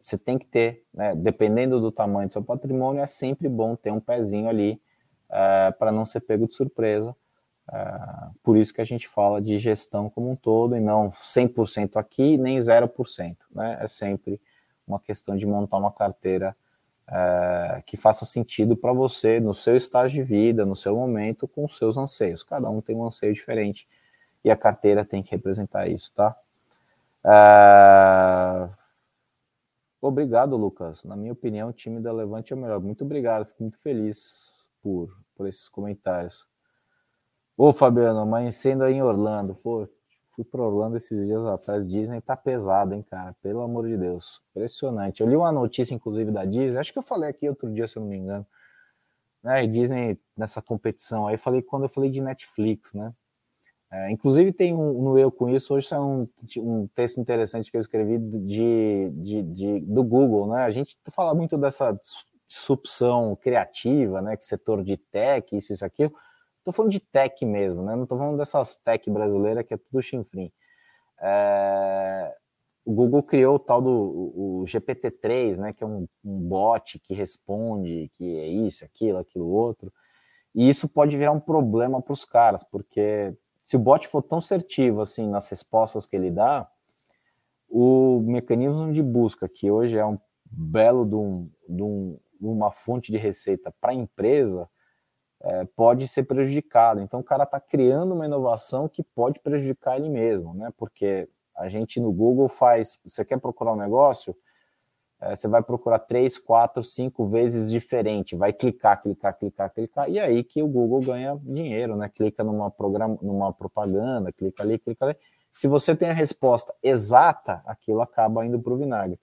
você tem que ter, né, dependendo do tamanho do seu patrimônio, é sempre bom ter um pezinho ali é, para não ser pego de surpresa. É, por isso que a gente fala de gestão como um todo e não 100% aqui nem 0%, né? É sempre uma questão de montar uma carteira é, que faça sentido para você no seu estágio de vida, no seu momento, com os seus anseios. Cada um tem um anseio diferente e a carteira tem que representar isso, tá? É... Obrigado, Lucas. Na minha opinião, o time da Levante é o melhor. Muito obrigado, fico muito feliz por, por esses comentários. Ô, Fabiano, amanhecendo aí em Orlando. Pô, Fui para Orlando esses dias atrás. Disney tá pesado, hein, cara? Pelo amor de Deus. Impressionante. Eu li uma notícia, inclusive, da Disney. Acho que eu falei aqui outro dia, se eu não me engano. Né, Disney nessa competição aí, falei quando eu falei de Netflix, né? É, inclusive tem um, no Eu Com Isso, hoje é um, um texto interessante que eu escrevi de, de, de, do Google, né? A gente fala muito dessa disrupção criativa, né? Que setor de tech, isso, isso, aquilo Estou falando de tech mesmo, né? Não estou falando dessas tech brasileiras que é tudo chinfrim. É... O Google criou o tal do o GPT-3, né? Que é um, um bot que responde, que é isso, aquilo, aquilo outro. E isso pode virar um problema para os caras, porque se o bot for tão assertivo assim nas respostas que ele dá, o mecanismo de busca, que hoje é um belo de um, de um, uma fonte de receita para a empresa, é, pode ser prejudicado. Então, o cara está criando uma inovação que pode prejudicar ele mesmo, né? Porque a gente no Google faz, você quer procurar um negócio, é, você vai procurar três, quatro, cinco vezes diferente, vai clicar, clicar, clicar, clicar, e aí que o Google ganha dinheiro, né? Clica numa, programa, numa propaganda, clica ali, clica ali. Se você tem a resposta exata, aquilo acaba indo para o vinagre.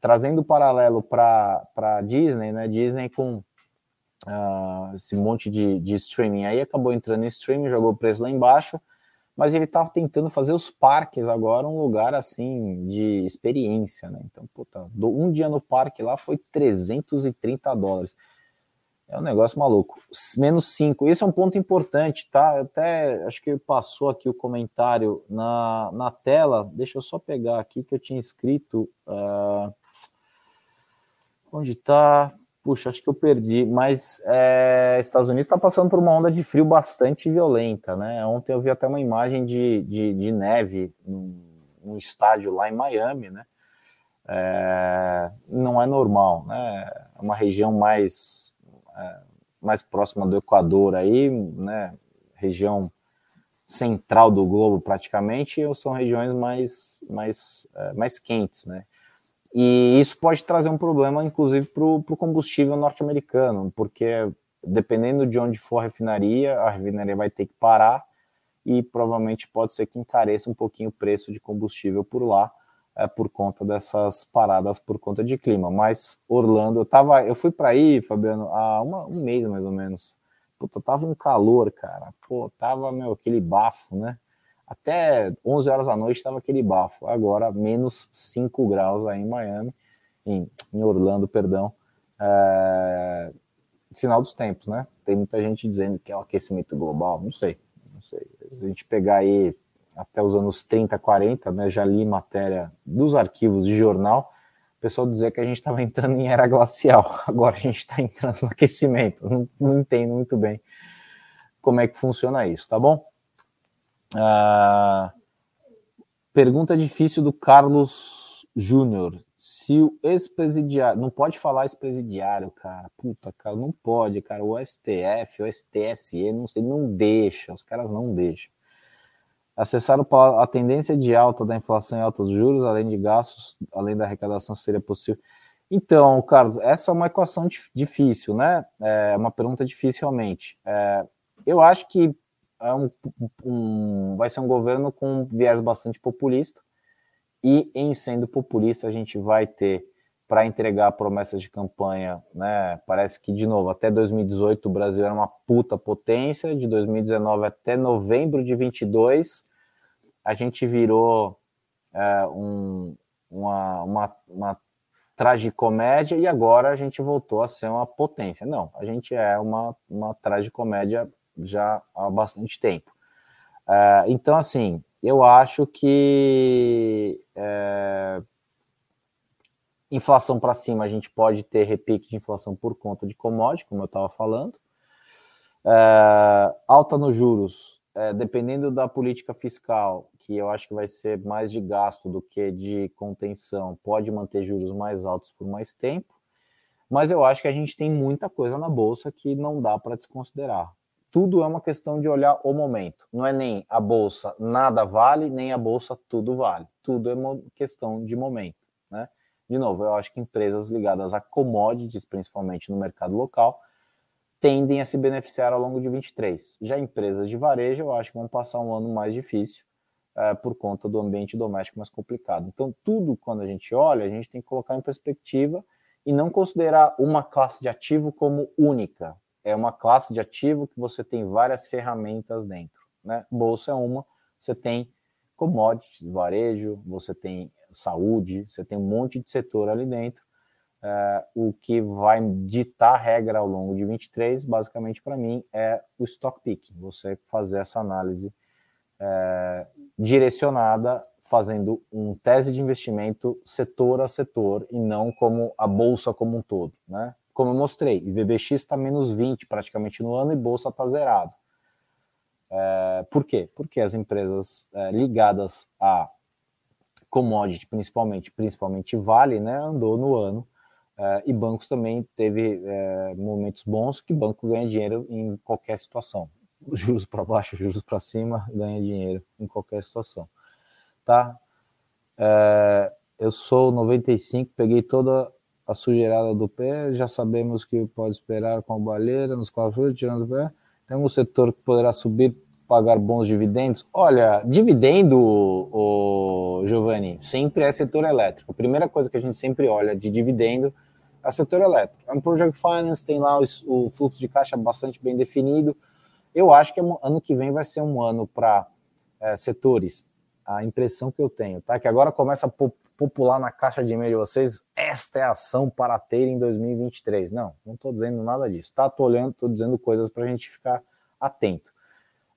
Trazendo o paralelo para Disney, né? Disney com uh, esse monte de, de streaming aí acabou entrando em streaming, jogou o preço lá embaixo mas ele estava tentando fazer os parques agora um lugar assim de experiência, né? Então, puta, um dia no parque lá foi 330 dólares. É um negócio maluco. Menos 5. Esse é um ponto importante, tá? Até acho que passou aqui o comentário na, na tela. Deixa eu só pegar aqui que eu tinha escrito. Uh, onde está? Puxa, acho que eu perdi, mas é, Estados Unidos está passando por uma onda de frio bastante violenta, né? Ontem eu vi até uma imagem de, de, de neve num, num, estádio lá em Miami, né? É, não é normal, né? É uma região mais, é, mais próxima do Equador aí, né? Região central do globo praticamente, ou são regiões mais, mais, mais quentes, né? E isso pode trazer um problema, inclusive, para o combustível norte-americano, porque dependendo de onde for a refinaria, a refinaria vai ter que parar e provavelmente pode ser que encareça um pouquinho o preço de combustível por lá, é, por conta dessas paradas por conta de clima. Mas Orlando, eu tava, eu fui para aí, Fabiano, há uma, um mês mais ou menos. Puta, tava um calor, cara. Pô, tava meu, aquele bafo, né? Até 11 horas da noite estava aquele bafo. Agora, menos 5 graus aí em Miami, em, em Orlando, perdão. É, sinal dos tempos, né? Tem muita gente dizendo que é o aquecimento global. Não sei, não sei. Se a gente pegar aí até os anos 30, 40, né? Já li matéria dos arquivos de jornal. O pessoal dizia que a gente estava entrando em era glacial. Agora a gente está entrando no aquecimento. Não, não entendo muito bem como é que funciona isso, tá bom? Ah, pergunta difícil do Carlos Júnior. Se o ex-presidiário. Não pode falar ex-presidiário, cara. Puta, cara, não pode, cara. O STF, o STSE, não sei, não deixa. Os caras não deixam. Acessar a tendência de alta da inflação e alta dos juros, além de gastos, além da arrecadação, seria possível. Então, Carlos, essa é uma equação difícil, né? É uma pergunta difícil realmente. É, eu acho que é um, um, vai ser um governo com um viés bastante populista, e em sendo populista, a gente vai ter para entregar promessas de campanha, né? Parece que, de novo, até 2018 o Brasil era uma puta potência, de 2019 até novembro de 22 a gente virou é, um, uma, uma, uma tragicomédia e agora a gente voltou a ser uma potência. Não, a gente é uma, uma tragicomédia já há bastante tempo. Uh, então, assim, eu acho que é, inflação para cima a gente pode ter repique de inflação por conta de commodity, como eu estava falando. Uh, alta nos juros, dependendo da política fiscal, que eu acho que vai ser mais de gasto do que de contenção, pode manter juros mais altos por mais tempo. Mas eu acho que a gente tem muita coisa na bolsa que não dá para desconsiderar tudo é uma questão de olhar o momento. Não é nem a bolsa nada vale, nem a bolsa tudo vale. Tudo é uma questão de momento, né? De novo, eu acho que empresas ligadas a commodities, principalmente no mercado local, tendem a se beneficiar ao longo de 23. Já empresas de varejo, eu acho que vão passar um ano mais difícil é, por conta do ambiente doméstico mais complicado. Então, tudo quando a gente olha, a gente tem que colocar em perspectiva e não considerar uma classe de ativo como única é uma classe de ativo que você tem várias ferramentas dentro. Né? Bolsa é uma, você tem commodities, varejo, você tem saúde, você tem um monte de setor ali dentro. É, o que vai ditar a regra ao longo de 23, basicamente para mim, é o stock picking. Você fazer essa análise é, direcionada, fazendo um tese de investimento setor a setor e não como a bolsa como um todo, né? Como eu mostrei, IVBX está menos 20 praticamente no ano e Bolsa está zerado. É, por quê? Porque as empresas é, ligadas a commodity, principalmente, principalmente Vale, né, andou no ano Uh, e bancos também teve uh, momentos bons que banco ganha dinheiro em qualquer situação. Juros para baixo, juros para cima, ganha dinheiro em qualquer situação. Tá? Uh, eu sou 95, peguei toda a sujeirada do pé, já sabemos que pode esperar com a baleira, nos quatro tirando o pé. Temos um setor que poderá subir, pagar bons dividendos. Olha, dividendo, o Giovanni, sempre é setor elétrico. A primeira coisa que a gente sempre olha de dividendo é o setor elétrico. É um Project Finance, tem lá o, fluxo de caixa bastante bem definido. Eu acho que ano que vem vai ser um ano para é, setores. A impressão que eu tenho, tá? Que agora começa a popular na caixa de e-mail de vocês, esta é a ação para ter em 2023. Não, não estou dizendo nada disso. Tá? Tô olhando, estou dizendo coisas para a gente ficar atento.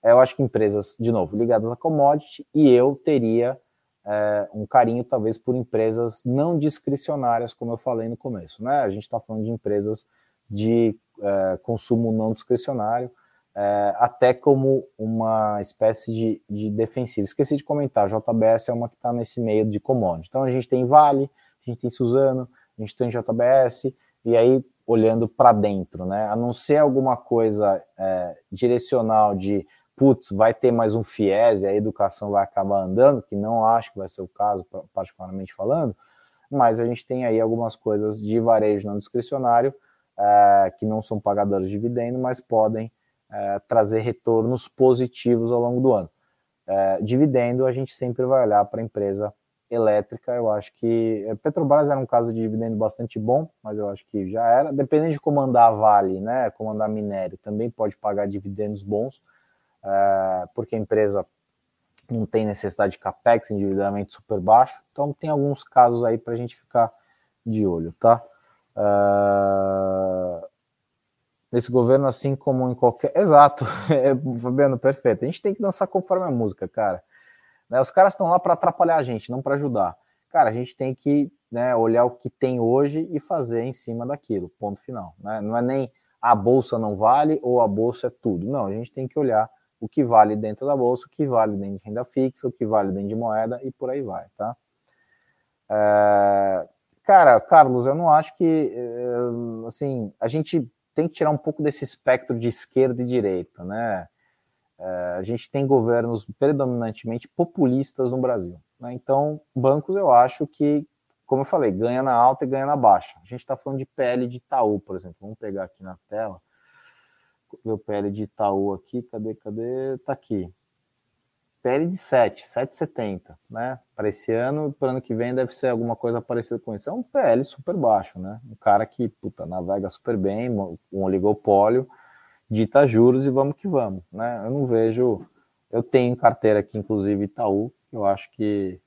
É, eu acho que empresas, de novo, ligadas a commodity, e eu teria é, um carinho, talvez, por empresas não discricionárias, como eu falei no começo. Né? A gente está falando de empresas de é, consumo não discricionário, é, até como uma espécie de, de defensivo. Esqueci de comentar, JBS é uma que está nesse meio de commodity. Então a gente tem Vale, a gente tem Suzano, a gente tem JBS, e aí olhando para dentro, né? A não ser alguma coisa é, direcional de putz, vai ter mais um FIES e a educação vai acabar andando, que não acho que vai ser o caso, particularmente falando, mas a gente tem aí algumas coisas de varejo não discricionário é, que não são pagadores de dividendo, mas podem é, trazer retornos positivos ao longo do ano. É, dividendo, a gente sempre vai olhar para a empresa elétrica. Eu acho que é, Petrobras era um caso de dividendo bastante bom, mas eu acho que já era. Dependendo de comandar Vale, né, comandar minério, também pode pagar dividendos bons, é, porque a empresa não tem necessidade de capex, endividamento super baixo. Então tem alguns casos aí para a gente ficar de olho, tá? Uh, nesse governo, assim como em qualquer. Exato, é, Fabiano, perfeito. A gente tem que dançar conforme a música, cara. Né, os caras estão lá para atrapalhar a gente, não para ajudar. Cara, a gente tem que né, olhar o que tem hoje e fazer em cima daquilo, ponto final. Né? Não é nem a bolsa não vale ou a bolsa é tudo. Não, a gente tem que olhar o que vale dentro da bolsa, o que vale dentro de renda fixa, o que vale dentro de moeda e por aí vai, tá? É... Cara, Carlos, eu não acho que, eh, assim, a gente tem que tirar um pouco desse espectro de esquerda e direita, né? É, a gente tem governos predominantemente populistas no Brasil. Né? Então, bancos, eu acho que, como eu falei, ganha na alta e ganha na baixa. A gente está falando de PL de Itaú, por exemplo. Vamos pegar aqui na tela. O PL de Itaú aqui. Cadê, cadê? Tá aqui. PL de 7, 7,70, né? Para esse ano, para ano que vem deve ser alguma coisa parecida com isso. É um PL super baixo, né? Um cara que, puta, navega super bem, um oligopólio, dita juros e vamos que vamos, né? Eu não vejo. Eu tenho carteira aqui, inclusive Itaú, eu acho que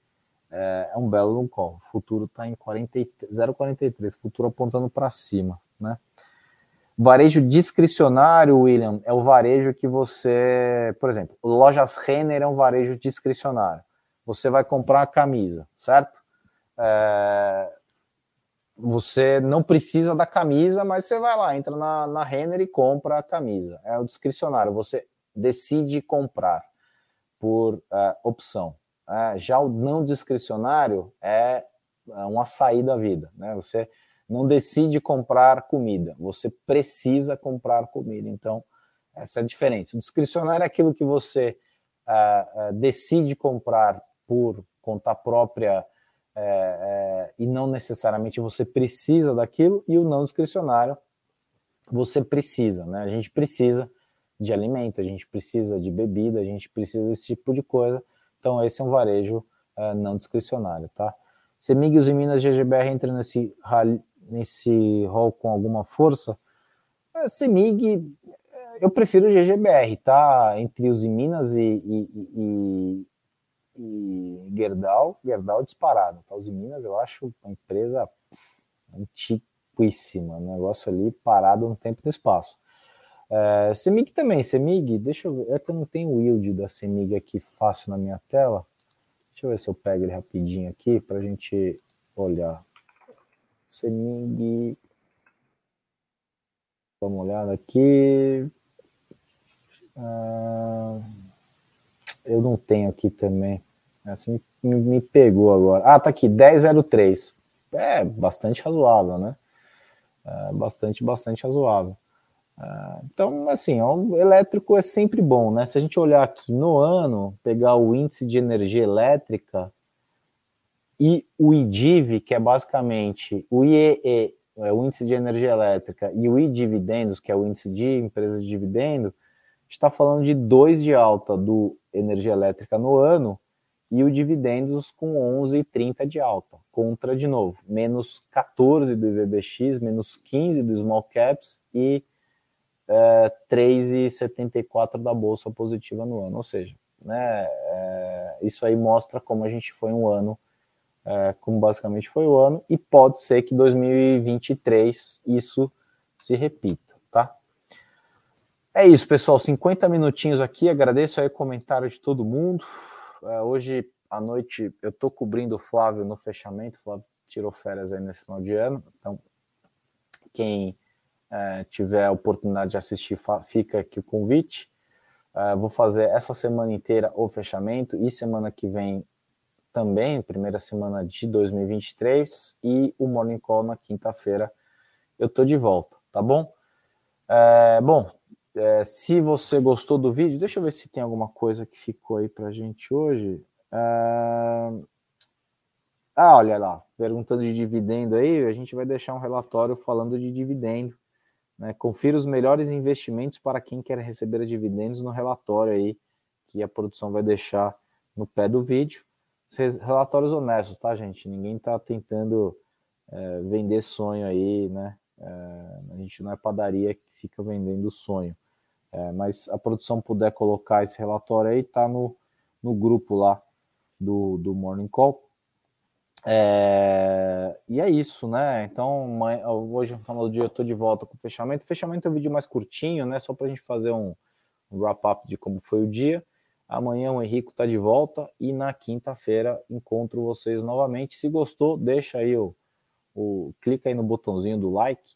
é, é um belo um call. O futuro está em 0,43, futuro apontando para cima, né? Varejo discricionário, William, é o varejo que você, por exemplo, lojas Renner é um varejo discricionário. Você vai comprar a camisa, certo? É, você não precisa da camisa, mas você vai lá, entra na, na Renner e compra a camisa. É o discricionário, você decide comprar por uh, opção. Uh, já o não discricionário é, é um açaí da vida, né? Você não decide comprar comida, você precisa comprar comida. Então, essa é a diferença. O discricionário é aquilo que você uh, uh, decide comprar por conta própria uh, e não necessariamente você precisa daquilo, e o não discricionário você precisa, né? A gente precisa de alimento, a gente precisa de bebida, a gente precisa desse tipo de coisa. Então, esse é um varejo não discricionário, tá? Semig e Minas GGBR entra nesse nesse rol com alguma força, Semig, eu prefiro o GGBR, tá? Entre os Minas e, e, e, e Gerdau, Gerdau disparado. Tá? Os Minas eu acho uma empresa antiquíssima, um negócio ali parado no tempo e no espaço. É, Semig também, Semig, deixa eu ver, é que eu não tenho o yield da Semig aqui fácil na minha tela. Deixa eu ver se eu pego ele rapidinho aqui para a gente olhar. Semig. Dá uma olhada aqui. Ah, eu não tenho aqui também. Assim me, me pegou agora. Ah, tá aqui, 1003. É bastante razoável, né? é, bastante, bastante razoável. É, então, assim, o elétrico é sempre bom, né? Se a gente olhar aqui no ano, pegar o índice de energia elétrica e o IDIV, que é basicamente o IEE, é o índice de energia elétrica, e o I-dividendos, que é o índice de empresas de dividendo, está falando de 2 de alta do energia elétrica no ano e o dividendos com 11,30 de alta, contra, de novo, menos 14 do IVBX, menos 15 do Small Caps e é, 3,74 da Bolsa positiva no ano. Ou seja, né, é, isso aí mostra como a gente foi um ano, é, como basicamente foi o ano, e pode ser que 2023 isso se repita, tá? É isso, pessoal. 50 minutinhos aqui. Agradeço aí o comentário de todo mundo. É, hoje à noite eu estou cobrindo o Flávio no fechamento. O Flávio tirou férias aí nesse final de ano. Então, quem é, tiver a oportunidade de assistir, fica aqui o convite. É, vou fazer essa semana inteira o fechamento e semana que vem também, primeira semana de 2023, e o Morning Call na quinta-feira. Eu tô de volta, tá bom? É, bom, é, se você gostou do vídeo, deixa eu ver se tem alguma coisa que ficou aí para gente hoje. É... Ah, olha lá, perguntando de dividendo aí, a gente vai deixar um relatório falando de dividendo. Né? Confira os melhores investimentos para quem quer receber dividendos no relatório aí que a produção vai deixar no pé do vídeo. Relatórios honestos, tá, gente? Ninguém está tentando é, vender sonho aí, né? É, a gente não é padaria que fica vendendo sonho. É, mas a produção puder colocar esse relatório aí, tá no, no grupo lá do, do Morning Call. É, e é isso, né? Então, hoje, no final do dia, eu tô de volta com o fechamento. O fechamento é um vídeo mais curtinho, né? Só para a gente fazer um, um wrap-up de como foi o dia. Amanhã o Henrico tá de volta e na quinta-feira encontro vocês novamente. Se gostou, deixa aí o, o clica aí no botãozinho do like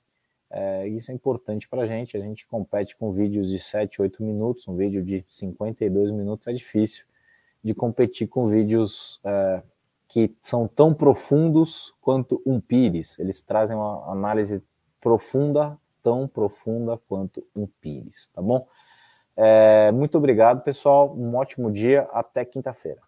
é, isso é importante para a gente. A gente compete com vídeos de 7, 8 minutos, um vídeo de 52 minutos é difícil de competir com vídeos é, que são tão profundos quanto um Pires. Eles trazem uma análise profunda, tão profunda quanto um Pires, tá bom? É, muito obrigado, pessoal. Um ótimo dia. Até quinta-feira.